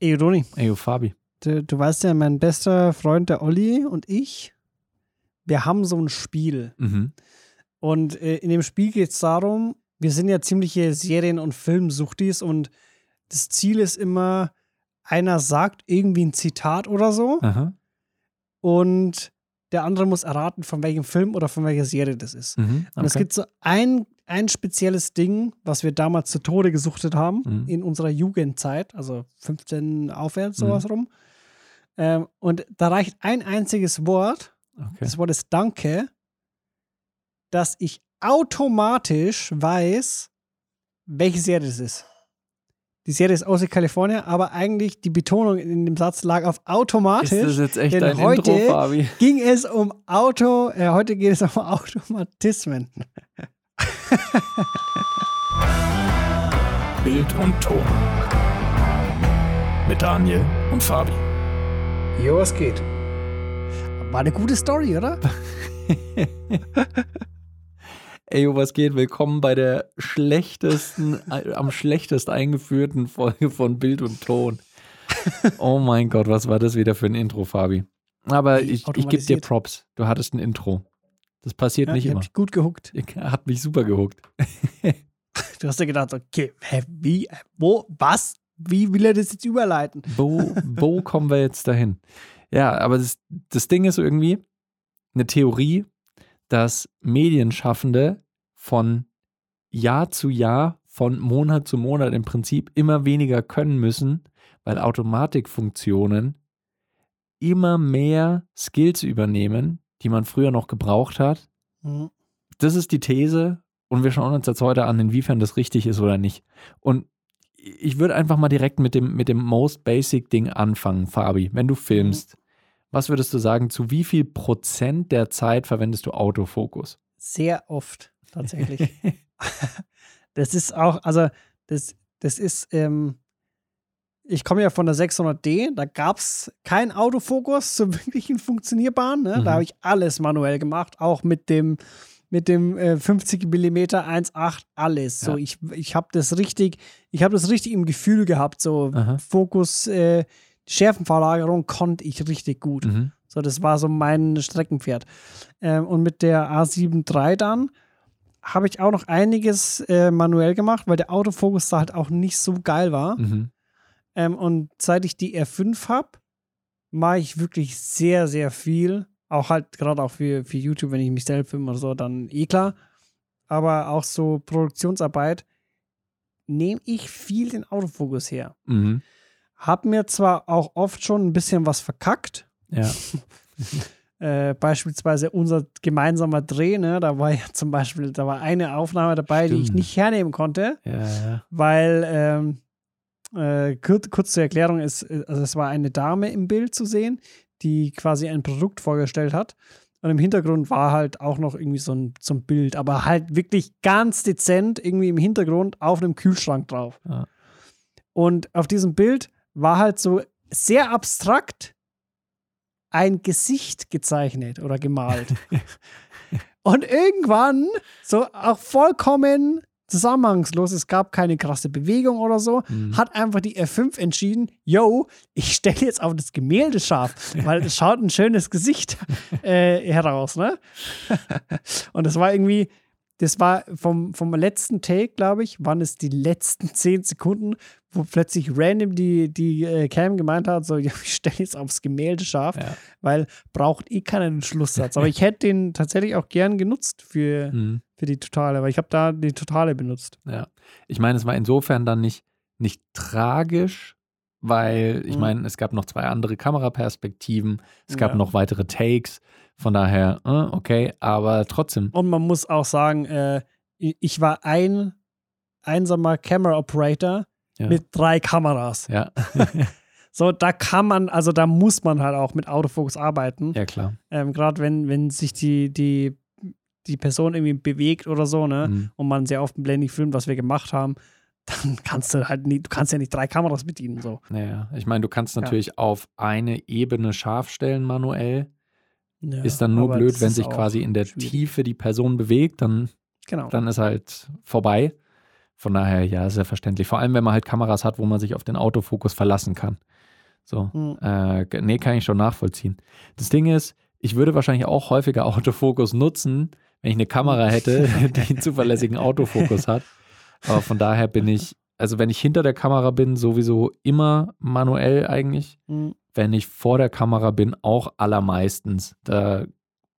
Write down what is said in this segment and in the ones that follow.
Ey, Roni, Ey, Fabi. du, du weißt ja, mein bester Freund, der Olli und ich, wir haben so ein Spiel. Mhm. Und äh, in dem Spiel geht es darum, wir sind ja ziemliche Serien- und Filmsuchtis und das Ziel ist immer, einer sagt irgendwie ein Zitat oder so Aha. und der andere muss erraten, von welchem Film oder von welcher Serie das ist. Mhm. Und es okay. gibt so ein, ein spezielles Ding, was wir damals zu Tode gesuchtet haben, Mhm. in unserer Jugendzeit, also 15 aufwärts, Mhm. sowas rum. Ähm, und da reicht ein einziges Wort, okay. das Wort ist Danke, dass ich automatisch weiß, welche Serie das ist. Die Serie ist aus California, aber eigentlich die Betonung in dem Satz lag auf automatisch. Ist das jetzt echt denn dein heute Intro, Fabi? ging es um Auto, äh, heute geht es um Automatismen. Bild und Ton. Mit Daniel und Fabi. Jo, was geht? War eine gute Story, oder? Ey, yo, was geht? Willkommen bei der schlechtesten, äh, am schlechtest eingeführten Folge von Bild und Ton. Oh mein Gott, was war das wieder für ein Intro, Fabi? Aber ich, ich gebe dir. Props. Du hattest ein Intro. Das passiert Ja, nicht ich immer. hab dich gut gehuckt. Hat mich super gehuckt. Du hast ja gedacht, okay, hä, wie, wo, was? Wie will er das jetzt überleiten? Wo, wo kommen wir jetzt dahin? Ja, aber das, das Ding ist irgendwie eine Theorie, dass Medienschaffende von Jahr zu Jahr, von Monat zu Monat im Prinzip immer weniger können müssen, weil Automatikfunktionen immer mehr Skills übernehmen, die man früher noch gebraucht hat. Hm. Das ist die These und wir schauen uns jetzt heute an, inwiefern das richtig ist oder nicht. Und ich würde einfach mal direkt mit dem, mit dem most basic Ding anfangen, Fabi. Wenn du filmst, was würdest du sagen, zu wie viel Prozent der Zeit verwendest du Autofokus? Sehr oft, tatsächlich. das ist auch, also, das, das ist, ähm, ich komme ja von der 600D, da gab es keinen Autofokus so wirklich einen funktionierbaren. Ne? Mhm. Da habe ich alles manuell gemacht, auch mit dem, mit dem äh, 50 mm 1.8, alles. So, Ja. ich, ich habe das richtig, ich habe das richtig im Gefühl gehabt, so Aha. Fokus, äh, Schärfenverlagerung konnte ich richtig gut. Mhm. So, das war so mein Streckenpferd. Ähm, und mit der A7 III dann habe ich auch noch einiges äh, manuell gemacht, weil der Autofokus da halt auch nicht so geil war. Mhm. Ähm, und seit ich die R5 habe, mache ich wirklich sehr, sehr viel. Auch halt gerade auch für, für YouTube, wenn ich mich selbst filme oder so, dann eh klar. Aber auch so Produktionsarbeit nehme ich viel den Autofokus her. Mhm. Hab mir zwar auch oft schon ein bisschen was verkackt, Ja. äh, beispielsweise unser gemeinsamer Dreh, ne, da war ja zum Beispiel, da war eine Aufnahme dabei, die ich Stimmt. nicht hernehmen konnte, Ja, ja. weil ähm, äh, kurz, kurz zur Erklärung ist, äh, also es war eine Dame im Bild zu sehen, die quasi ein Produkt vorgestellt hat. Und im Hintergrund war halt auch noch irgendwie so ein, so ein Bild, aber halt wirklich ganz dezent irgendwie im Hintergrund auf einem Kühlschrank drauf. Ja. Und auf diesem Bild war halt so sehr abstrakt ein Gesicht gezeichnet oder gemalt. Und irgendwann, so auch vollkommen zusammenhangslos, es gab keine krasse Bewegung oder so, Mhm. hat einfach die R5 entschieden, yo, ich stelle jetzt auf das Gemälde scharf, weil es schaut ein schönes Gesicht äh, heraus, ne? Und das war irgendwie, das war vom, vom letzten Take, glaube ich, waren es die letzten zehn Sekunden, wo plötzlich random die, die äh, Cam gemeint hat, so, ja, ich stelle jetzt aufs Gemälde scharf, Ja. weil braucht eh keinen Schlusssatz. Aber ich hätte den tatsächlich auch gern genutzt für, Mhm. Für die Totale, weil ich habe da die Totale benutzt. Ja. Ich meine, es war insofern dann nicht, nicht tragisch, weil ich Mhm. meine, es gab noch zwei andere Kameraperspektiven, es gab Ja. noch weitere Takes, von daher, äh, okay, aber trotzdem. Und man muss auch sagen, äh, ich ich war ein einsamer Camera Operator Ja. mit drei Kameras. Ja, So, da kann man, also da muss man halt auch mit Autofokus arbeiten. ja klar. Ähm, Gerade wenn, wenn sich die, die, die Person irgendwie bewegt oder so, ne? Mhm. Und man sehr oft ein Blending filmt, was wir gemacht haben, dann kannst du halt nicht, du kannst ja nicht drei Kameras bedienen. So. Naja, ich meine, du kannst Ja. natürlich auf eine Ebene scharf stellen manuell. Ja, ist dann nur blöd, wenn sich quasi in der schwierig. Tiefe die Person bewegt, dann, Genau. dann ist halt vorbei. Von daher, ja, sehr verständlich. Vor allem, wenn man halt Kameras hat, wo man sich auf den Autofokus verlassen kann. So. Hm. Äh, nee, kann ich schon nachvollziehen. Das Ding ist, ich würde wahrscheinlich auch häufiger Autofokus nutzen, wenn ich eine Kamera hätte, die einen zuverlässigen Autofokus hat. Aber von daher bin ich, also wenn ich hinter der Kamera bin, sowieso immer manuell eigentlich. Hm. Wenn ich vor der Kamera bin, auch allermeistens. Da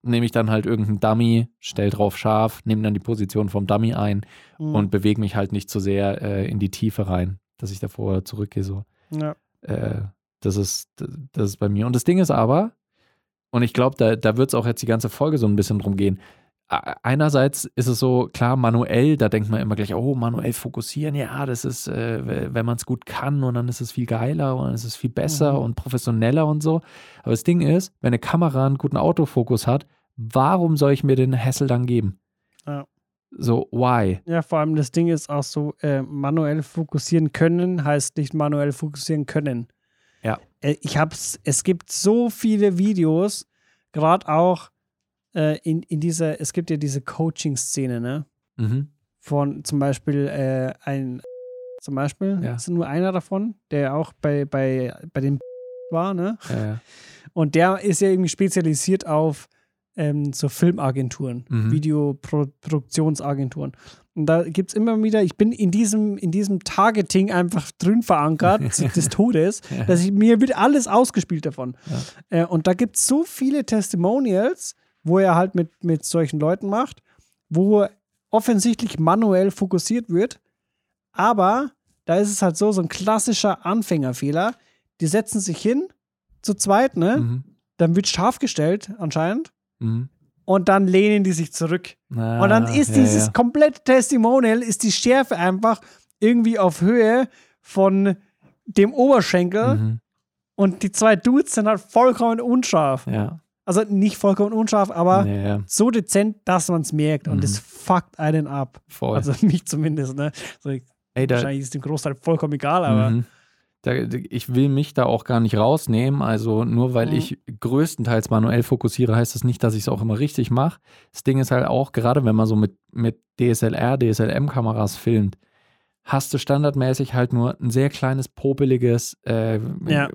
nehme ich dann halt irgendeinen Dummy, stell drauf scharf, nehme dann die Position vom Dummy ein Hm. und bewege mich halt nicht zu sehr äh, in die Tiefe rein, dass ich davor oder zurückgehe. So. ja. Äh, das, ist, das ist bei mir. Und das Ding ist aber, und ich glaube, da, da wird es auch jetzt die ganze Folge so ein bisschen drum gehen. Einerseits ist es so, klar, manuell, da denkt man immer gleich, oh, manuell fokussieren, ja, das ist, äh, wenn man es gut kann und dann ist es viel geiler und dann ist es viel besser Mhm. und professioneller und so. Aber das Ding ist, wenn eine Kamera einen guten Autofokus hat, warum soll ich mir den Hassel dann geben? Ja. So, why? Ja, vor allem das Ding ist auch so, äh, manuell fokussieren können heißt nicht manuell fokussieren können. Ja. Äh, ich hab's, es gibt so viele Videos, gerade auch äh, in, in dieser, es gibt ja diese Coaching-Szene, ne? Mhm. Von zum Beispiel äh, ein, zum Beispiel, Ja. ist nur einer davon, der auch bei, bei, bei den war, ne? Ja, ja. Und der ist ja irgendwie spezialisiert auf ähm, so Filmagenturen, Mhm. Videoproduktionsagenturen. Und da gibt es immer wieder, ich bin in diesem, in diesem Targeting einfach drin verankert, des Todes, dass ich, mir wird alles ausgespielt davon. Ja. Äh, und da gibt es so viele Testimonials, wo er halt mit, mit solchen Leuten macht, wo offensichtlich manuell fokussiert wird. Aber da ist es halt so, so ein klassischer Anfängerfehler. Die setzen sich hin, zu zweit, ne? Mhm. Dann wird scharf gestellt, anscheinend. Mhm. Und dann lehnen die sich zurück. Ah, und dann ist ja, dieses ja. komplette Testimonial, ist die Schärfe einfach irgendwie auf Höhe von dem Oberschenkel. Mhm. Und die zwei Dudes sind halt vollkommen unscharf. Ja. Also nicht vollkommen unscharf, aber ja. so dezent, dass man es merkt. Und Mhm. es fuckt einen ab. Voll. Also mich zumindest, ne? So, Ey, da, wahrscheinlich ist dem Großteil vollkommen egal, aber. Mhm. Da, ich will mich da auch gar nicht rausnehmen. Also nur weil Mhm. ich größtenteils manuell fokussiere, heißt das nicht, dass ich es auch immer richtig mache. Das Ding ist halt auch, gerade wenn man so mit, mit DSLR, DSLM-Kameras filmt, hast du standardmäßig halt nur ein sehr kleines, popeliges äh, Ja.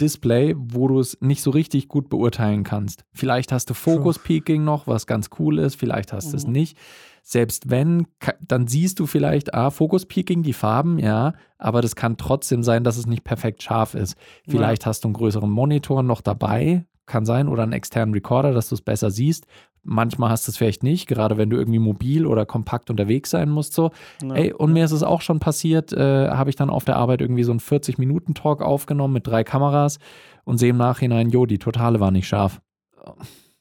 Display, wo du es nicht so richtig gut beurteilen kannst. Vielleicht hast du Focus Peaking noch, was ganz cool ist, vielleicht hast du es Mhm. nicht. Selbst wenn, dann siehst du vielleicht, ah, Focus Peaking, die Farben, ja, aber das kann trotzdem sein, dass es nicht perfekt scharf ist. Vielleicht hast du einen größeren Monitor noch dabei, kann sein, oder einen externen Recorder, dass du es besser siehst. Manchmal hast du es vielleicht nicht, gerade wenn du irgendwie mobil oder kompakt unterwegs sein musst. So. Ja. Ey, und mir ist es auch schon passiert, äh, habe ich dann auf der Arbeit irgendwie so einen 40-Minuten-Talk aufgenommen mit drei Kameras und sehe im Nachhinein, jo, die Totale war nicht scharf.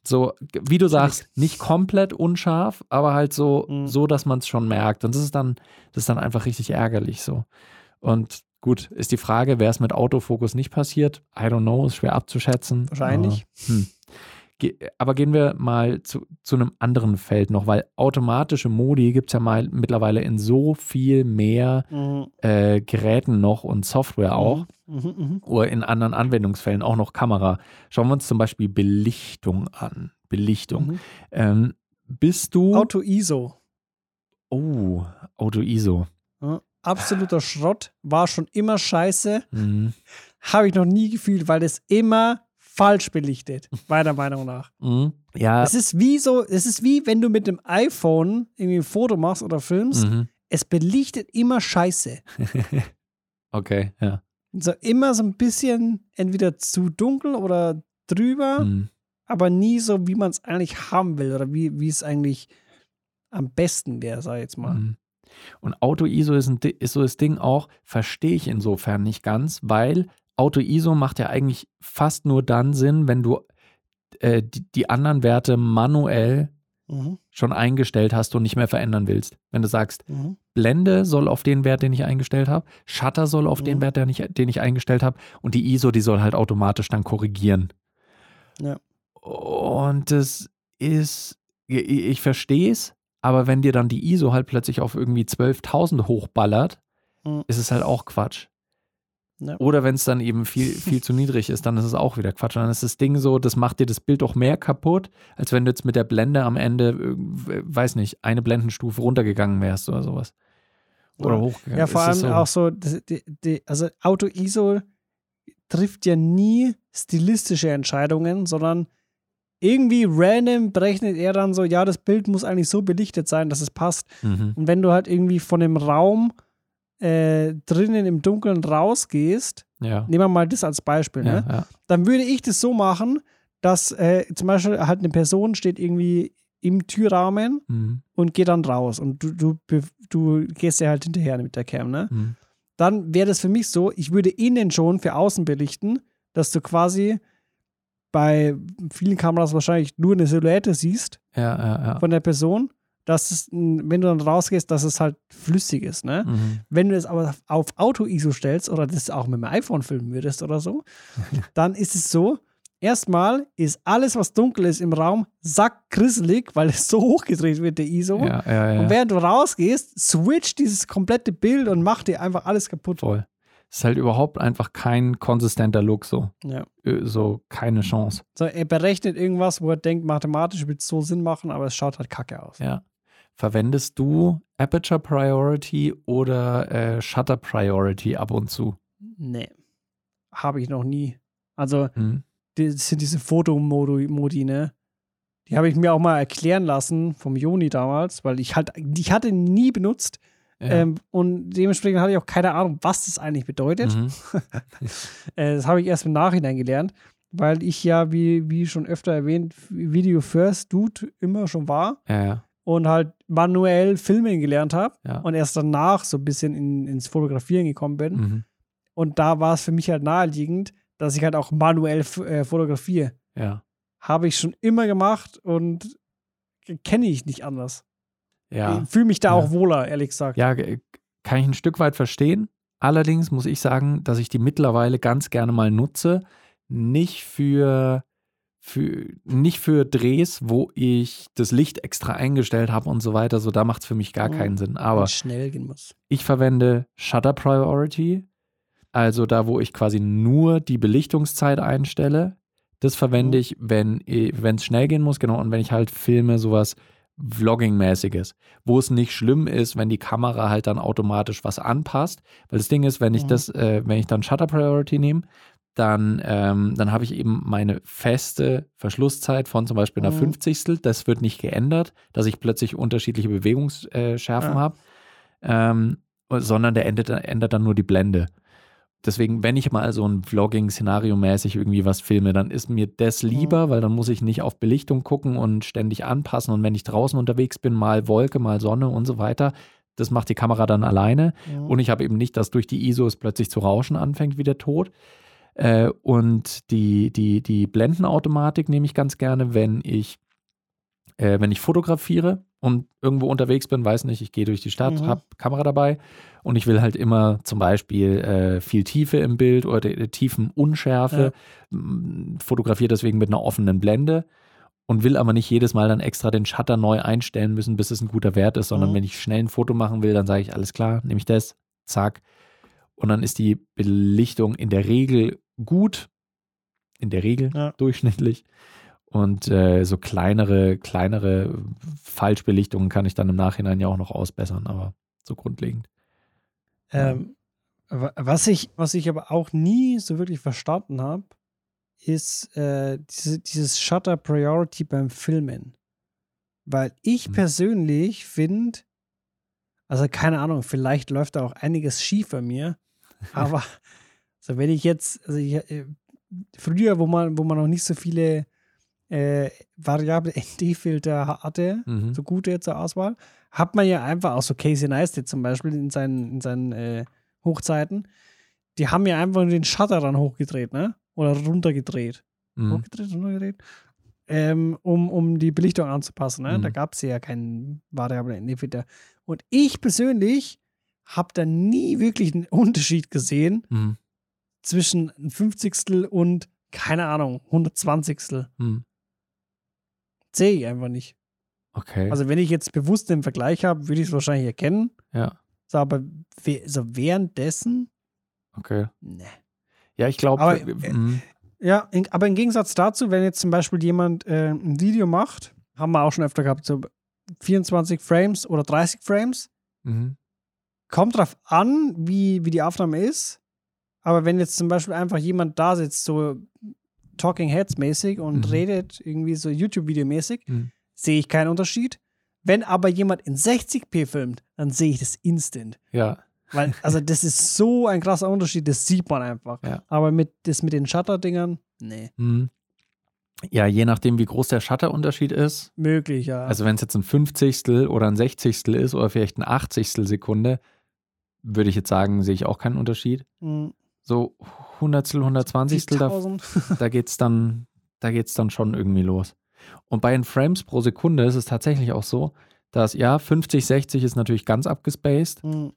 So, wie du sagst, nicht komplett unscharf, aber halt so, Mhm. so dass man es schon merkt. Und das ist dann, das ist dann einfach richtig ärgerlich so. Und gut, ist die Frage, wäre es mit Autofokus nicht passiert? I don't know, ist schwer abzuschätzen. Wahrscheinlich. Aber, hm. Ge aber gehen wir mal zu, zu einem anderen Feld noch, weil automatische Modi gibt es ja mal mittlerweile in so viel mehr Mhm. äh, Geräten noch und Software auch. Mhm, mhm. Oder in anderen Anwendungsfällen auch noch Kamera. Schauen wir uns zum Beispiel Belichtung an. Belichtung. Mhm. Ähm, bist du. Auto ISO. Oh, Auto ISO. Absoluter Schrott. War schon immer scheiße. Mhm. Habe ich noch nie gefühlt, weil das immer falsch belichtet. Meiner Meinung nach. Mhm. Ja. Es ist wie so, es ist wie wenn du mit dem iPhone irgendwie ein Foto machst oder filmst. Mhm. Es belichtet immer scheiße. Okay, ja. So immer so ein bisschen entweder zu dunkel oder drüber, Mhm. aber nie so, wie man es eigentlich haben will oder wie, wie es eigentlich am besten wäre, sag ich jetzt mal. Und Auto-ISO ist, ein ist so das Ding auch, verstehe ich insofern nicht ganz, weil Auto-ISO macht ja eigentlich fast nur dann Sinn, wenn du äh, die, die anderen Werte manuell Mhm. schon eingestellt hast und nicht mehr verändern willst. Wenn du sagst, Mhm. Blende soll auf den Wert, den ich eingestellt habe, Shutter soll auf den Mhm. Wert, den ich, den ich eingestellt habe und die ISO, die soll halt automatisch dann korrigieren. Ja. Und das ist, ich, ich verstehe es, aber wenn dir dann die ISO halt plötzlich auf irgendwie 12.000 hochballert, Mhm. ist es halt auch Quatsch. Ja. Oder wenn es dann eben viel, viel zu niedrig ist, dann ist es auch wieder Quatsch. Und dann ist das Ding so, das macht dir das Bild auch mehr kaputt, als wenn du jetzt mit der Blende am Ende, äh, weiß nicht, eine Blendenstufe runtergegangen wärst oder sowas. Oder Ja. hochgegangen. Ja, vor allem so, auch so, die, die, also Auto-ISO trifft ja nie stilistische Entscheidungen, sondern irgendwie random berechnet er dann so, ja, das Bild muss eigentlich so belichtet sein, dass es passt. Mhm. Und wenn du halt irgendwie von dem Raum äh, drinnen im Dunkeln rausgehst, Ja. nehmen wir mal das als Beispiel, Ja, ne? ja. dann würde ich das so machen, dass äh, zum Beispiel halt eine Person steht irgendwie im Türrahmen Mhm. und geht dann raus und du, du, du gehst ja halt hinterher mit der Cam, ne? Mhm. Dann wäre das für mich so, ich würde innen schon für außen belichten, dass du quasi bei vielen Kameras wahrscheinlich nur eine Silhouette siehst Ja, ja, ja. von der Person, dass es, wenn du dann rausgehst, dass es halt flüssig ist, ne? Mhm. Wenn du es aber auf Auto-ISO stellst oder das auch mit dem iPhone filmen würdest oder so, dann ist es so, erstmal ist alles, was dunkel ist im Raum, sackgrisselig, weil es so hochgedreht wird, der ISO. Und während du rausgehst, switcht dieses komplette Bild und macht dir einfach alles kaputt. Voll. Ist halt überhaupt einfach kein konsistenter Look so. Ja. Ö, So keine Chance. So, er berechnet irgendwas, wo er denkt, mathematisch wird es so Sinn machen, aber es schaut halt kacke aus. Ja. Verwendest du Aperture Priority oder äh, Shutter Priority ab und zu? Nee. Habe ich noch nie. Also, Hm? das sind diese Fotomodi, Modi, ne? Die habe ich mir auch mal erklären lassen vom Joni damals, weil ich halt, ich hatte nie benutzt Ja. ähm, und dementsprechend hatte ich auch keine Ahnung, was das eigentlich bedeutet. Mhm. Äh, das habe ich erst im Nachhinein gelernt, weil ich ja, wie, wie schon öfter erwähnt, Video First Dude immer schon war Ja, ja. und halt manuell filmen gelernt habe und erst danach so ein bisschen in, ins Fotografieren gekommen bin. Mhm. Und da war es für mich halt naheliegend, dass ich halt auch manuell äh, fotografiere. Ja. Habe ich schon immer gemacht und kenne ich nicht anders. Ja. Ich fühle mich da Ja. auch wohler, ehrlich gesagt. Ja, kann ich ein Stück weit verstehen. Allerdings muss ich sagen, dass ich die mittlerweile ganz gerne mal nutze. Nicht für, für, nicht für Drehs, wo ich das Licht extra eingestellt habe und so weiter. So, da macht es für mich gar Mhm. keinen Sinn. Aber schnell gehen muss. ich verwende Shutter Priority. Also da, wo ich quasi nur die Belichtungszeit einstelle. Das verwende Mhm. ich, wenn es schnell gehen muss, genau. Und wenn ich halt filme, sowas Vlogging-mäßiges, wo es nicht schlimm ist, wenn die Kamera halt dann automatisch was anpasst. Weil das Ding ist, wenn ich das, äh, wenn ich dann Shutter Priority nehme, dann, ähm, dann habe ich eben meine feste Verschlusszeit von zum Beispiel einer Mhm. Fünfzigstel. Das wird nicht geändert, dass ich plötzlich unterschiedliche Bewegungsschärfen Ja. habe, ähm, sondern der ändert, ändert dann nur die Blende. Deswegen, wenn ich mal so ein Vlogging-Szenario mäßig irgendwie was filme, dann ist mir das lieber, weil dann muss ich nicht auf Belichtung gucken und ständig anpassen. Und wenn ich draußen unterwegs bin, mal Wolke, mal Sonne und so weiter, das macht die Kamera dann alleine. Mhm. Und ich habe eben nicht, dass durch die ISO es plötzlich zu rauschen anfängt wie der Tod. Äh, und die, die, die Blendenautomatik nehme ich ganz gerne, wenn ich, äh, wenn ich fotografiere und irgendwo unterwegs bin, weiß nicht, ich gehe durch die Stadt, Mhm. habe Kamera dabei und ich will halt immer zum Beispiel äh, viel Tiefe im Bild oder die, die Tiefenunschärfe, m, fotografiere deswegen mit einer offenen Blende und will aber nicht jedes Mal dann extra den Shutter neu einstellen müssen, bis es ein guter Wert ist, sondern Mhm. wenn ich schnell ein Foto machen will, dann sage ich, alles klar, nehme ich das, zack. Und dann ist die Belichtung in der Regel gut, in der Regel Ja. durchschnittlich. Und äh, so kleinere, kleinere Falschbelichtungen kann ich dann im Nachhinein ja auch noch ausbessern, aber so grundlegend. Ähm, wa- was, ich, was ich aber auch nie so wirklich verstanden habe, ist äh, diese, dieses Shutter Priority beim Filmen. Weil ich Hm. persönlich finde, also keine Ahnung, vielleicht läuft da auch einiges schief bei mir, aber so wenn ich jetzt, also ich, äh, früher, wo man, wo man noch nicht so viele äh, variable ND-Filter hatte, Mhm. so gute zur Auswahl, hat man ja einfach auch so Casey Neistat zum Beispiel in seinen, in seinen äh, Hochzeiten, die haben ja einfach nur den Shutter dann hochgedreht, ne? Oder runtergedreht. Mhm. Hochgedreht, runtergedreht. Ähm, um, um die Belichtung anzupassen, ne? Mhm. Da gab es ja keinen variablen ND-Filter. Und ich persönlich habe da nie wirklich einen Unterschied gesehen Mhm. zwischen ein Fünfzigstel und, keine Ahnung, 120. Mhm. Sehe ich einfach nicht. Okay. Also wenn ich jetzt bewusst den Vergleich habe, würde ich es wahrscheinlich erkennen. ja, So, aber we- so währenddessen, okay. ne. Ja, ich glaube, äh, Ja, in, aber im Gegensatz dazu, wenn jetzt zum Beispiel jemand äh, ein Video macht, haben wir auch schon öfter gehabt, so 24 Frames oder 30 Frames, mhm. kommt drauf an, wie, wie die Aufnahme ist. Aber wenn jetzt zum Beispiel einfach jemand da sitzt, so Talking Heads mäßig und Mhm. redet irgendwie so YouTube-Video mäßig, Mhm. sehe ich keinen Unterschied. Wenn aber jemand in 60p filmt, dann sehe ich das instant. Ja. Weil, also das ist so ein krasser Unterschied, das sieht man einfach. Ja. Aber mit, das mit den Shutter-Dingern, nee. Mhm. Ja, je nachdem, wie groß der Shutterunterschied ist. Möglich, ja. Also wenn es jetzt ein Fünfzigstel oder ein Sechzigstel ist oder vielleicht ein Achtzigstel Sekunde, würde ich jetzt sagen, sehe ich auch keinen Unterschied. Hm, So Hundertstel, Hundertzwanzigstel, da, 1000. da geht's dann, da geht's dann schon irgendwie los. Und bei den Frames pro Sekunde ist es tatsächlich auch so, dass ja, 50, 60 ist natürlich ganz abgespaced. Hm.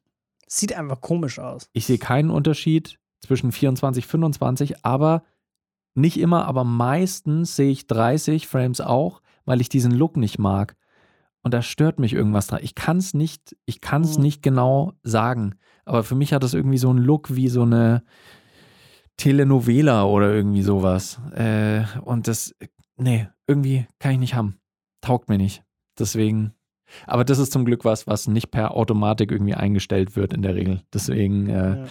Sieht einfach komisch aus. Ich sehe keinen Unterschied zwischen 24, 25, aber nicht immer, aber meistens sehe ich 30 Frames auch, weil ich diesen Look nicht mag. Und da stört mich irgendwas dran. Ich kann es nicht, ich kann es Mhm. nicht genau sagen. Aber für mich hat das irgendwie so einen Look wie so eine Telenovela oder irgendwie sowas. Äh, und das, nee, irgendwie kann ich nicht haben. Taugt mir nicht. Deswegen. Aber das ist zum Glück was, was nicht per Automatik irgendwie eingestellt wird in der Regel. Deswegen, äh, Ja.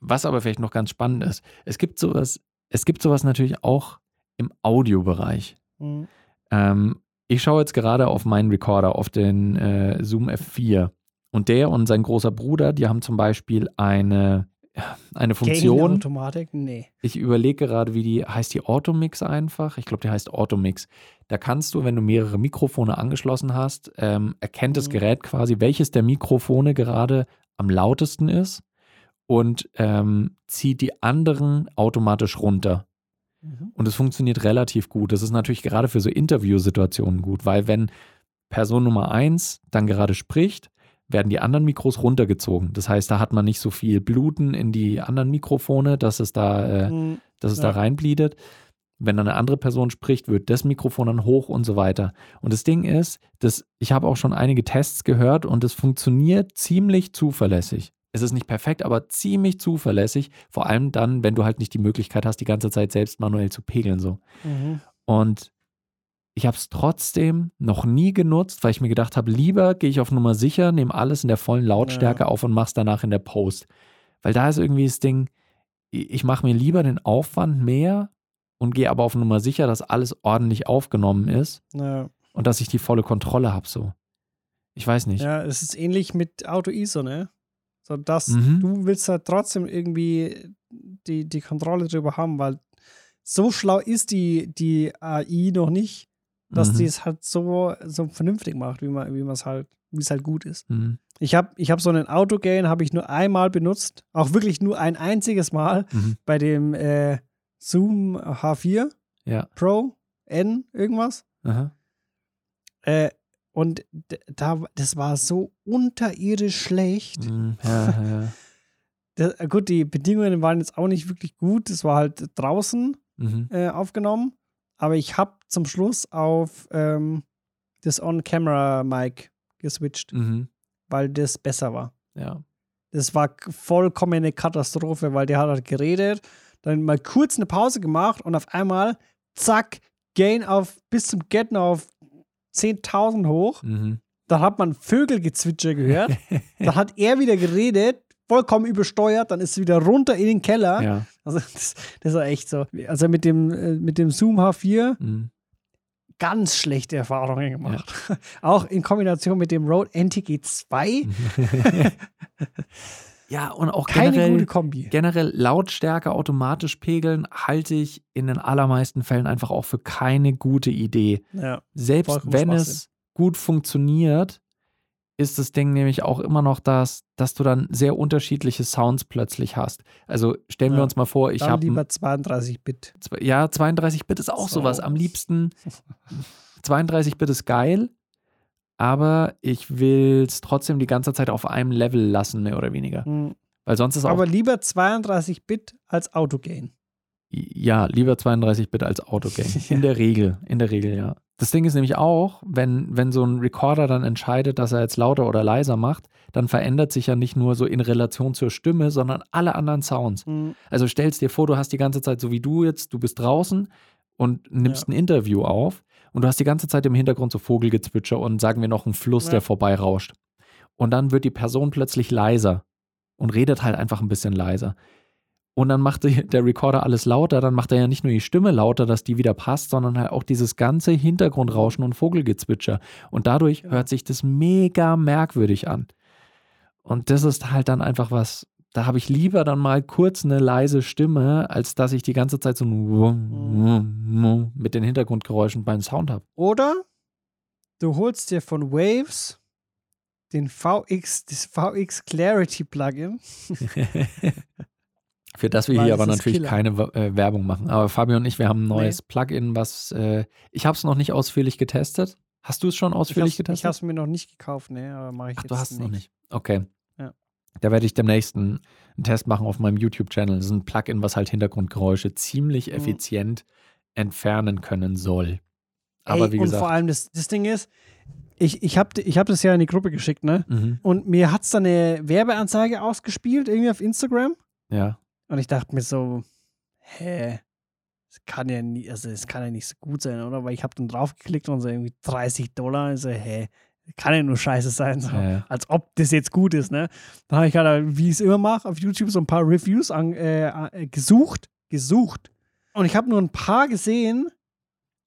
was aber vielleicht noch ganz spannend ist, es gibt sowas, es gibt sowas natürlich auch im Audiobereich. Hm. Ähm, ich schaue jetzt gerade auf meinen Recorder, auf den äh, Zoom F4. Und der und sein großer Bruder, die haben zum Beispiel eine, eine Funktion. Gain-Automatik? Nee. Ich überlege gerade, wie die, heißt die Automix einfach? Ich glaube, die heißt Automix. Da kannst du, wenn du mehrere Mikrofone angeschlossen hast, ähm, erkennt das Mhm. Gerät quasi, welches der Mikrofone gerade am lautesten ist und ähm, zieht die anderen automatisch runter. Mhm. Und es funktioniert relativ gut. Das ist natürlich gerade für so Interviewsituationen gut, weil wenn Person Nummer eins dann gerade spricht, werden die anderen Mikros runtergezogen. Das heißt, da hat man nicht so viel Bluten in die anderen Mikrofone, dass es da, äh, Hm. dass es Ja. da reinbleidet. Wenn dann eine andere Person spricht, wird das Mikrofon dann hoch und so weiter. Und das Ding ist, dass ich habe auch schon einige Tests gehört und es funktioniert ziemlich zuverlässig. Es ist nicht perfekt, aber ziemlich zuverlässig. Vor allem dann, wenn du halt nicht die Möglichkeit hast, die ganze Zeit selbst manuell zu pegeln. So. Mhm. Und ich habe es trotzdem noch nie genutzt, weil ich mir gedacht habe, lieber gehe ich auf Nummer sicher, nehme alles in der vollen Lautstärke auf und mache es danach in der Post. Weil da ist irgendwie das Ding, ich mache mir lieber den Aufwand mehr und gehe aber auf Nummer sicher, dass alles ordentlich aufgenommen ist Ja. und dass ich die volle Kontrolle habe. So. Ich weiß nicht. ja, es ist ähnlich mit Auto-ISO, ne? So, dass Mhm. du willst halt trotzdem irgendwie die, die Kontrolle drüber haben, weil so schlau ist die, die AI noch nicht, dass Mhm. die es halt so, so vernünftig macht, wie man wie man es halt, wie es halt gut ist. Mhm. Ich habe ich hab so einen Autogain, habe ich nur einmal benutzt, auch wirklich nur ein einziges Mal Mhm. bei dem äh, Zoom H4 Ja. Pro N irgendwas. Aha. Äh, und da, das war so unterirdisch schlecht. Mhm. Ja, ja. Das, gut, die Bedingungen waren jetzt auch nicht wirklich gut. Es war halt draußen Mhm. äh, aufgenommen. Aber ich habe zum Schluss auf ähm, das On-Camera-Mic geswitcht, Mhm. weil das besser war. Ja. Das war k- vollkommene Katastrophe, weil der hat halt geredet, dann mal kurz eine Pause gemacht und auf einmal, zack, Gain auf bis zum Getten auf 10.000 hoch. Mhm. Dann hat man Vögelgezwitscher gehört. dann hat er wieder geredet, vollkommen übersteuert, dann ist es wieder runter in den Keller. ja. Also das, das war echt so. Also mit dem, äh, mit dem Zoom H4 Mhm. ganz schlechte Erfahrungen gemacht. Auch in Kombination mit dem Rode NTG 2. ja, und auch Keine generell, gute Kombi. generell Lautstärke automatisch pegeln halte ich in den allermeisten Fällen einfach auch für keine gute Idee. Ja. Selbst wenn es gut funktioniert, ist das Ding nämlich auch immer noch das, dass du dann sehr unterschiedliche Sounds plötzlich hast. Also stellen wir Ja, uns mal vor, ich habe lieber 32-Bit. ja 32-Bit ist auch So. sowas. Am liebsten 32-Bit ist geil, aber ich will es trotzdem die ganze Zeit auf einem Level lassen, mehr oder weniger. Hm. Weil sonst ist auch Aber lieber 32-Bit als Autogain. Ja, lieber 32-Bit als Autogame. Ja. In der Regel, in der Regel, ja. Das Ding ist nämlich auch, wenn, wenn so ein Recorder dann entscheidet, dass er jetzt lauter oder leiser macht, dann verändert sich ja nicht nur so in Relation zur Stimme, sondern alle anderen Sounds. Hm. Also stellst dir vor, du hast die ganze Zeit, so wie du jetzt, du bist draußen und nimmst Ja. ein Interview auf und du hast die ganze Zeit im Hintergrund so Vogelgezwitscher und sagen wir noch einen Fluss, Ja. der vorbeirauscht. Und dann wird die Person plötzlich leiser und redet halt einfach ein bisschen leiser. Und dann macht der Recorder alles lauter, dann macht er ja nicht nur die Stimme lauter, dass die wieder passt, sondern halt auch dieses ganze Hintergrundrauschen und Vogelgezwitscher. Und dadurch hört sich das mega merkwürdig an. Und das ist halt dann einfach was, da habe ich lieber dann mal kurz eine leise Stimme, als dass ich die ganze Zeit so ein mit den Hintergrundgeräuschen beim Sound habe. Oder du holst dir von Waves den VX, das VX Clarity Plugin. Für das wir Weil hier aber natürlich Killer. keine äh, Werbung machen. Aber Fabio und ich, wir haben ein neues Plugin, was äh, ich habe es noch nicht ausführlich getestet. Hast du es schon Ich ausführlich Ich getestet? habe es mir noch nicht gekauft, ne, aber mache ich Ach, jetzt du hast es noch nicht. Okay. Da werde ich demnächst einen, einen Test machen auf meinem YouTube-Channel. Das ist ein Plugin, was halt Hintergrundgeräusche ziemlich Mhm. effizient entfernen können soll. Aber Ey, wie und gesagt. vor allem das, das Ding ist, ich, ich habe ich hab das ja in die Gruppe geschickt, ne? mhm, Und mir hat es dann eine Werbeanzeige ausgespielt, irgendwie auf Instagram. ja. Und ich dachte mir so, hä, das kann ja nie, also das kann ja nicht so gut sein, oder? Weil ich habe dann draufgeklickt und so irgendwie 30 Dollar. Ich so, hä, kann ja nur scheiße sein. So. Ja, ja. Als ob das jetzt gut ist, ne? Dann habe ich gerade, wie ich es immer mache, auf YouTube so ein paar Reviews an, äh, äh, gesucht, gesucht. Und ich habe nur ein paar gesehen.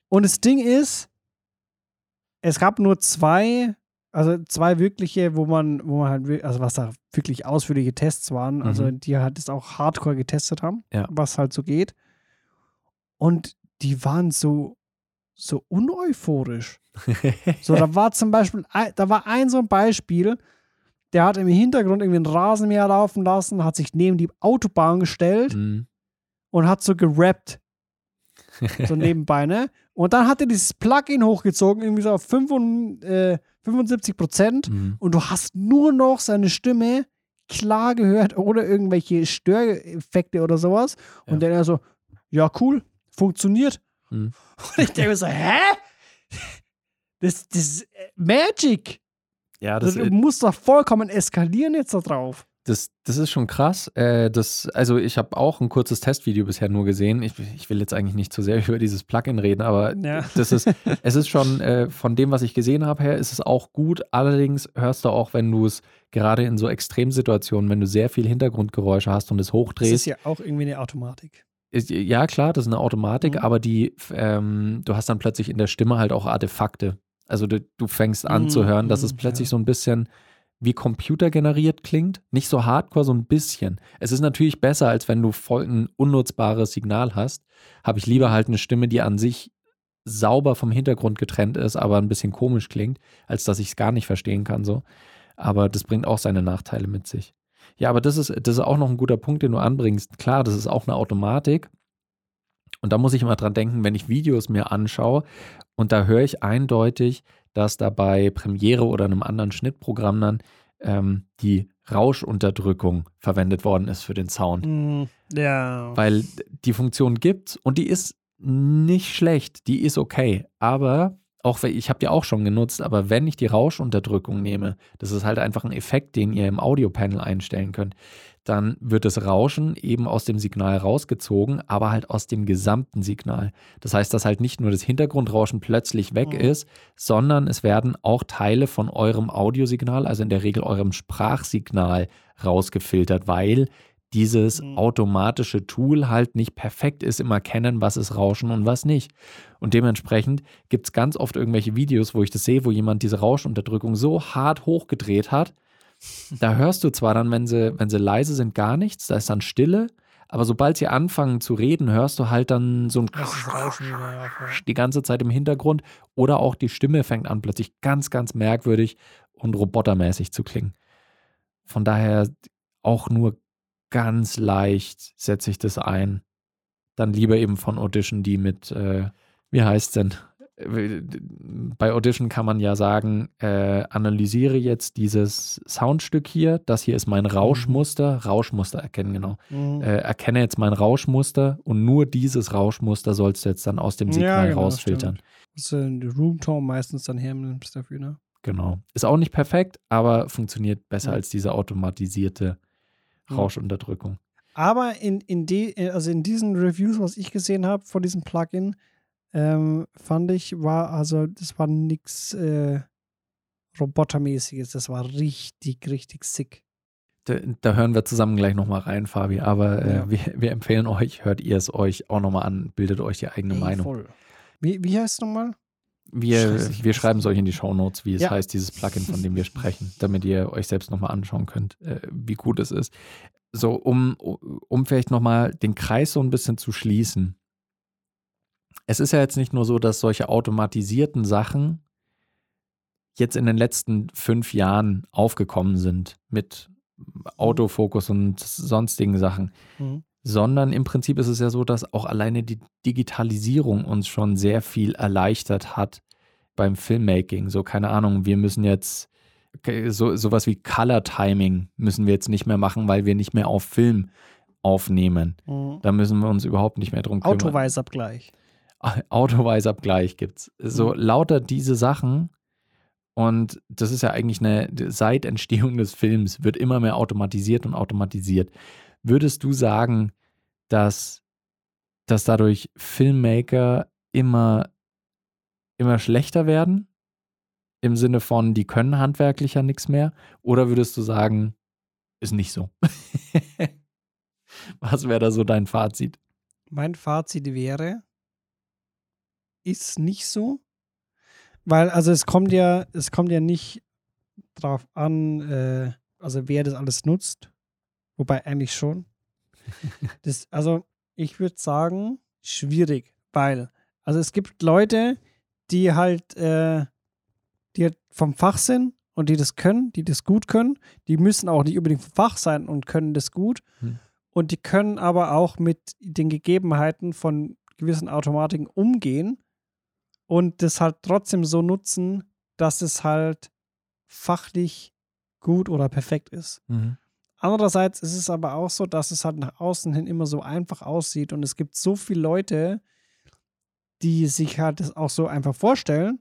Und das Ding ist, es gab nur zwei, also zwei wirkliche, wo man, wo man halt, also was da wirklich ausführliche Tests waren, also Mhm. die halt das auch hardcore getestet haben, Ja. was halt so geht. Und die waren so, so uneuphorisch. So, da war zum Beispiel, da war ein so ein Beispiel, der hat im Hintergrund irgendwie einen Rasenmäher laufen lassen, hat sich neben die Autobahn gestellt Mhm. und hat so gerappt, so nebenbei, ne? Und dann hat er dieses Plugin hochgezogen, irgendwie so auf 75, äh, 75 Prozent Mhm. und du hast nur noch seine Stimme klar gehört, ohne irgendwelche Störeffekte oder sowas. Und Ja. dann er so, ja, cool, funktioniert. Mhm. Und ich denke mir so, hä? Das, das ist äh, Magic. Ja, das, du musst doch vollkommen eskalieren jetzt da drauf. Das, das ist schon krass. Äh, das, also ich habe auch ein kurzes Testvideo bisher nur gesehen. Ich, ich will jetzt eigentlich nicht zu sehr über dieses Plugin reden, aber Ja. das ist, es ist schon äh, von dem, was ich gesehen habe her, ist es auch gut. Allerdings hörst du auch, wenn du es gerade in so Extremsituationen, wenn du sehr viel Hintergrundgeräusche hast und es Das ist hochdrehst, ja auch irgendwie eine Automatik. Ja klar, das ist eine Automatik, Mhm. aber die, ähm, du hast dann plötzlich in der Stimme halt auch Artefakte. Also du, du fängst an Mhm, zu hören, dass es mhm, plötzlich ja. so ein bisschen wie computergeneriert klingt. Nicht so hardcore, so ein bisschen. Es ist natürlich besser, als wenn du voll ein unnutzbares Signal hast. Habe ich lieber halt eine Stimme, die an sich sauber vom Hintergrund getrennt ist, aber ein bisschen komisch klingt, als dass ich es gar nicht verstehen kann so. Aber das bringt auch seine Nachteile mit sich. Ja, aber das ist, das ist auch noch ein guter Punkt, den du anbringst. Klar, das ist auch eine Automatik. Und da muss ich immer dran denken, wenn ich Videos mir anschaue und da höre ich eindeutig, dass da bei Premiere oder einem anderen Schnittprogramm dann ähm, die Rauschunterdrückung verwendet worden ist für den Sound. Mhm. Ja. Weil die Funktion gibt und die ist nicht schlecht, die ist okay. Aber auch ich habe die auch schon genutzt, aber wenn ich die Rauschunterdrückung nehme, das ist halt einfach ein Effekt, den ihr im Audiopanel einstellen könnt, dann wird das Rauschen eben aus dem Signal rausgezogen, aber halt aus dem gesamten Signal. Das heißt, dass halt nicht nur das Hintergrundrauschen plötzlich weg Mhm. ist, sondern es werden auch Teile von eurem Audiosignal, also in der Regel eurem Sprachsignal, rausgefiltert, weil dieses Mhm. automatische Tool halt nicht perfekt ist im Erkennen, was ist Rauschen und was nicht. Und dementsprechend gibt es ganz oft irgendwelche Videos, wo ich das sehe, wo jemand diese Rauschunterdrückung so hart hochgedreht hat. Da hörst du zwar dann, wenn sie, wenn sie leise sind, gar nichts, da ist dann Stille, aber sobald sie anfangen zu reden, hörst du halt dann so ein Rauschen. Die ganze Zeit im Hintergrund oder auch die Stimme fängt an plötzlich ganz, ganz merkwürdig und robotermäßig zu klingen. Von daher auch nur ganz leicht setze ich das ein. Dann lieber eben von Audition die mit, äh, wie heißt denn? Äh, Bei Audition kann man ja sagen, äh, analysiere jetzt dieses Soundstück hier. Das hier ist mein Rauschmuster. Rauschmuster erkennen, genau Mhm. äh, erkenne jetzt mein Rauschmuster und nur dieses Rauschmuster sollst du jetzt dann aus dem Ja, Signal genau, rausfiltern. Das ist die Roomtone meistens dann hernimmst dafür, ne? Genau. Ist auch nicht perfekt, aber funktioniert besser Ja. als diese automatisierte Ja. Rauschenunterdrückung. Aber in, in, die, also in diesen Reviews, was ich gesehen habe von diesem Plugin, ähm, fand ich, war, also das war nichts äh, Robotermäßiges. Das war richtig, richtig sick. Da, da hören wir zusammen gleich nochmal rein, Fabi. Aber äh, Ja. wir, wir empfehlen euch, hört ihr es euch auch nochmal an, bildet euch die eigene Ey, Meinung. voll. Wie, wie heißt es nochmal? Wir, Scheiße. wir schreiben es euch in die Shownotes, wie es Ja. heißt, dieses Plugin, von dem wir sprechen, damit ihr euch selbst nochmal anschauen könnt, äh, wie gut es ist. So, um, um vielleicht nochmal den Kreis so ein bisschen zu schließen. Es ist ja jetzt nicht nur so, dass solche automatisierten Sachen jetzt in den letzten fünf Jahren aufgekommen sind mit Autofokus und sonstigen Sachen Mhm. Sondern im Prinzip ist es ja so, dass auch alleine die Digitalisierung uns schon sehr viel erleichtert hat beim Filmmaking. So, keine Ahnung, wir müssen jetzt so sowas wie Color Timing müssen wir jetzt nicht mehr machen, weil wir nicht mehr auf Film aufnehmen. Mhm. Da müssen wir uns überhaupt nicht mehr drum kümmern. Autoweisabgleich. Autoweisabgleich gibt's. So Mhm. lauter diese Sachen. Und das ist ja eigentlich eine, seit Entstehung des Films wird immer mehr automatisiert und automatisiert. Würdest du sagen, dass, dass dadurch Filmmaker immer, immer schlechter werden? Im Sinne von, die können handwerklicher nichts mehr? Oder würdest du sagen, ist nicht so? Was wäre da so dein Fazit? Mein Fazit wäre, ist nicht so. Weil, also es kommt ja, es kommt ja nicht drauf an, äh, also wer das alles nutzt. Wobei eigentlich schon. Das, also ich würde sagen, schwierig, weil, also es gibt Leute, die halt, äh, die halt vom Fach sind und die das können, die das gut können. Die müssen auch nicht unbedingt vom Fach sein und können das gut. Hm. Und die können aber auch mit den Gegebenheiten von gewissen Automatiken umgehen und das halt trotzdem so nutzen, dass es halt fachlich gut oder perfekt ist. Mhm. Andererseits ist es aber auch so, dass es halt nach außen hin immer so einfach aussieht und es gibt so viele Leute, die sich halt das auch so einfach vorstellen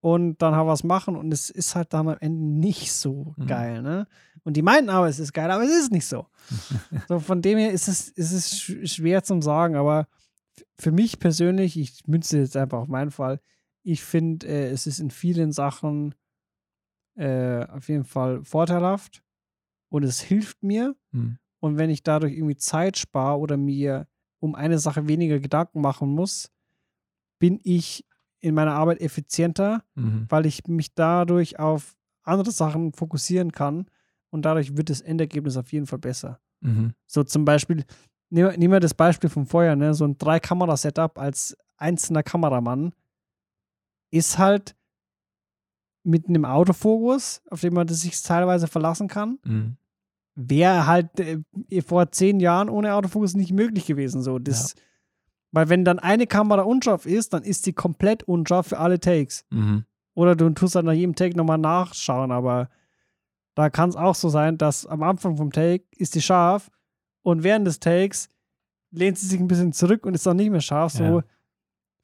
und dann halt was machen und es ist halt dann am Ende nicht so Mhm. geil, ne? Und die meinten aber, es ist geil, aber es ist nicht so. so von dem her ist es, ist es sch- schwer zum sagen, aber für mich persönlich, ich münze jetzt einfach auf meinen Fall, ich finde, äh, es ist in vielen Sachen äh, auf jeden Fall vorteilhaft und es hilft mir. Mhm. Und wenn ich dadurch irgendwie Zeit spare oder mir um eine Sache weniger Gedanken machen muss, bin ich in meiner Arbeit effizienter, Mhm. weil ich mich dadurch auf andere Sachen fokussieren kann und dadurch wird das Endergebnis auf jeden Fall besser. Mhm. So zum Beispiel, nehmen wir- nehmen wir das Beispiel vom Feuer, ne? so ein Drei-Kamera-Setup als einzelner Kameramann ist halt mit einem Autofokus, auf den man sich teilweise verlassen kann, Mhm. Wäre halt äh, vor zehn Jahren ohne Autofokus nicht möglich gewesen. So. Das, Weil wenn dann eine Kamera unscharf ist, dann ist sie komplett unscharf für alle Takes. Mhm. Oder du tust dann nach jedem Take nochmal nachschauen, aber da kann es auch so sein, dass am Anfang vom Take ist die scharf und während des Takes lehnt sie sich ein bisschen zurück und ist dann nicht mehr scharf. So Ja.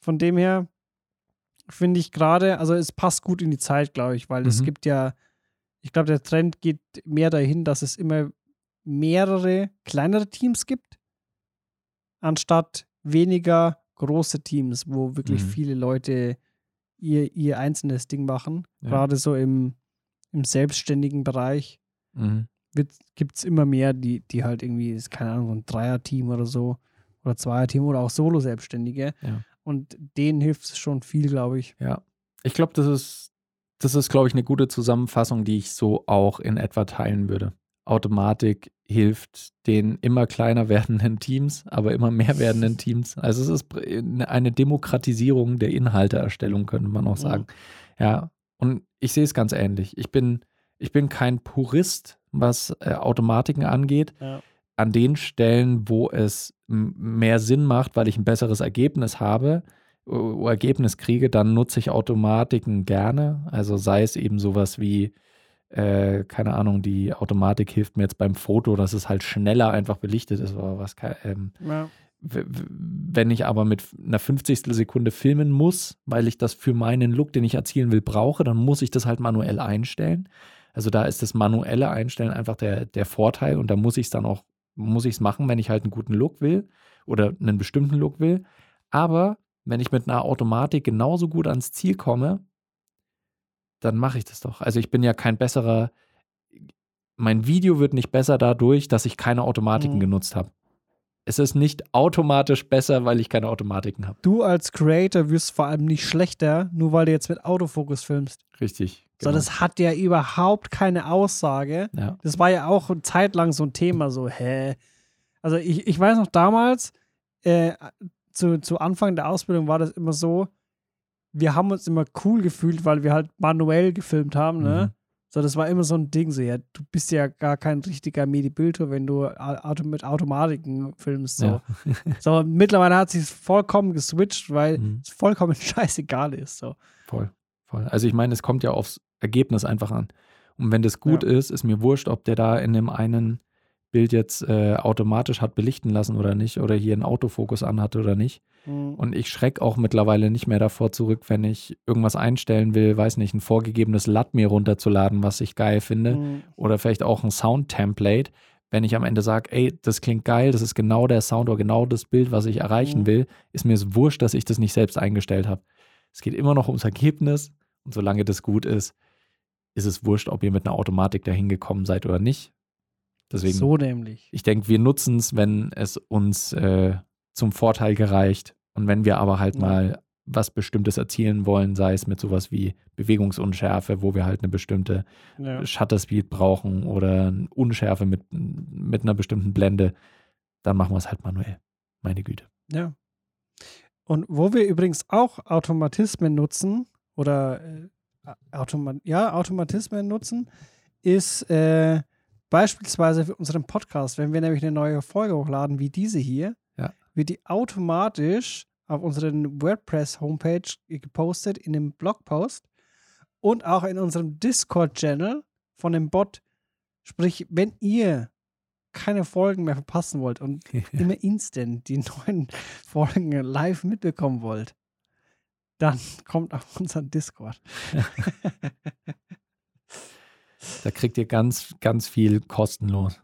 von dem her finde ich gerade, also es passt gut in die Zeit, glaube ich, weil es Mhm. gibt ja, ich glaube, der Trend geht mehr dahin, dass es immer mehrere kleinere Teams gibt, anstatt weniger große Teams, wo wirklich Mhm. viele Leute ihr, ihr einzelnes Ding machen. Ja. Gerade so im, im selbstständigen Bereich Mhm. gibt es immer mehr, die, die halt irgendwie, ist, keine Ahnung, so ein Dreier-Team oder so oder Zweier-Team oder auch Solo-Selbstständige. Ja. Und denen hilft es schon viel, glaube ich. Ja. Ich glaube, das ist, das ist, glaube ich, eine gute Zusammenfassung, die ich so auch in etwa teilen würde. Automatik hilft den immer kleiner werdenden Teams, aber immer mehr werdenden Teams. Also es ist pr- eine Demokratisierung der Inhalteerstellung, könnte man auch sagen. Ja, und ich sehe es ganz ähnlich. Ich bin, ich bin kein Purist, was äh, Automatiken angeht. Ja. An den Stellen, wo es mehr Sinn macht, weil ich ein besseres Ergebnis habe, Ergebnis kriege, dann nutze ich Automatiken gerne. Also sei es eben sowas wie, äh, keine Ahnung, die Automatik hilft mir jetzt beim Foto, dass es halt schneller einfach belichtet ist oder was. Ähm, Ja. wenn ich aber mit einer 50. Sekunde filmen muss, weil ich das für meinen Look, den ich erzielen will, brauche, dann muss ich das halt manuell einstellen. Also da ist das manuelle Einstellen einfach der, der Vorteil und da muss ich es dann auch, muss ich es machen, wenn ich halt einen guten Look will oder einen bestimmten Look will. Aber wenn ich mit einer Automatik genauso gut ans Ziel komme, dann mache ich das doch. Also ich bin ja kein besserer, mein Video wird nicht besser dadurch, dass ich keine Automatiken Mhm. genutzt habe. Es ist nicht automatisch besser, weil ich keine Automatiken habe. Du als Creator wirst vor allem nicht schlechter, nur weil du jetzt mit Autofokus filmst. Richtig. So, genau. das hat ja überhaupt keine Aussage. ja. Das war ja auch eine Zeit lang so ein Thema, so, hä? Also ich, ich weiß noch damals, äh, zu, zu Anfang der Ausbildung war das immer so, wir haben uns immer cool gefühlt, weil wir halt manuell gefilmt haben, ne? Mhm. So, das war immer so ein Ding, so, ja, du bist ja gar kein richtiger Medi-Bilder, wenn du Auto mit Automatiken filmst, so. Ja. So, mittlerweile hat sich vollkommen geswitcht, weil Mhm. es vollkommen scheißegal ist, so. Voll, voll. Also ich meine, es kommt ja aufs Ergebnis einfach an. Und wenn das gut Ja. ist, ist mir wurscht, ob der da in dem einen Bild jetzt äh, automatisch hat belichten lassen oder nicht oder hier einen Autofokus anhatte oder nicht. Mhm. Und ich schrecke auch mittlerweile nicht mehr davor zurück, wenn ich irgendwas einstellen will, weiß nicht, ein vorgegebenes LUT mir runterzuladen, was ich geil finde. Mhm. Oder vielleicht auch ein Sound-Template, wenn ich am Ende sage, ey, das klingt geil, das ist genau der Sound oder genau das Bild, was ich erreichen Mhm. will, ist mir es wurscht, dass ich das nicht selbst eingestellt habe. Es geht immer noch ums Ergebnis und solange das gut ist, ist es wurscht, ob ihr mit einer Automatik dahin gekommen seid oder nicht. Deswegen, So nämlich. ich denke, wir nutzen es, wenn es uns äh, zum Vorteil gereicht und wenn wir aber halt Ja. mal was Bestimmtes erzielen wollen, sei es mit sowas wie Bewegungsunschärfe, wo wir halt eine bestimmte Ja. Shutter Speed brauchen oder Unschärfe mit, mit einer bestimmten Blende, dann machen wir es halt manuell. Meine Güte. Ja. Und wo wir übrigens auch Automatismen nutzen oder äh, Automa ja, Automatismen nutzen, ist äh, beispielsweise für unseren Podcast, wenn wir nämlich eine neue Folge hochladen, wie diese hier, Ja. wird die automatisch auf unseren WordPress-Homepage gepostet in dem Blogpost und auch in unserem Discord-Channel von dem Bot. Sprich, wenn ihr keine Folgen mehr verpassen wollt und immer instant die neuen Folgen live mitbekommen wollt, dann kommt auf unseren Discord. Da kriegt ihr ganz, ganz viel kostenlos.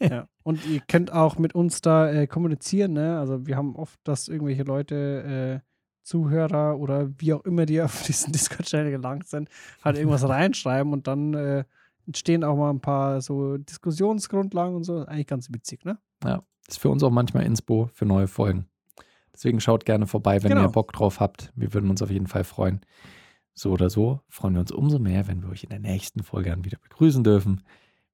ja. Und ihr könnt auch mit uns da äh, kommunizieren. Ne? Also wir haben oft, dass irgendwelche Leute, äh, Zuhörer oder wie auch immer, die auf diesen Discord-Channel gelangt sind, halt irgendwas reinschreiben und dann äh, entstehen auch mal ein paar so Diskussionsgrundlagen und so. Eigentlich ganz witzig, ne? Ist für uns auch manchmal Inspo für neue Folgen. Deswegen schaut gerne vorbei, wenn Genau. ihr Bock drauf habt. Wir würden uns auf jeden Fall freuen. So oder so freuen wir uns umso mehr, wenn wir euch in der nächsten Folge dann wieder begrüßen dürfen.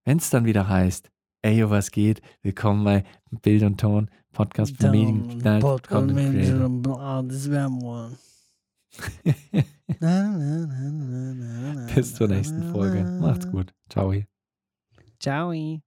Wenn es dann wieder heißt, ey, yo, was geht? Willkommen bei Bild und Ton, Podcast für Medien. Knall, Content Creator. Das wäre mal. Bis zur nächsten Folge. Macht's gut. Ciao. Ciao.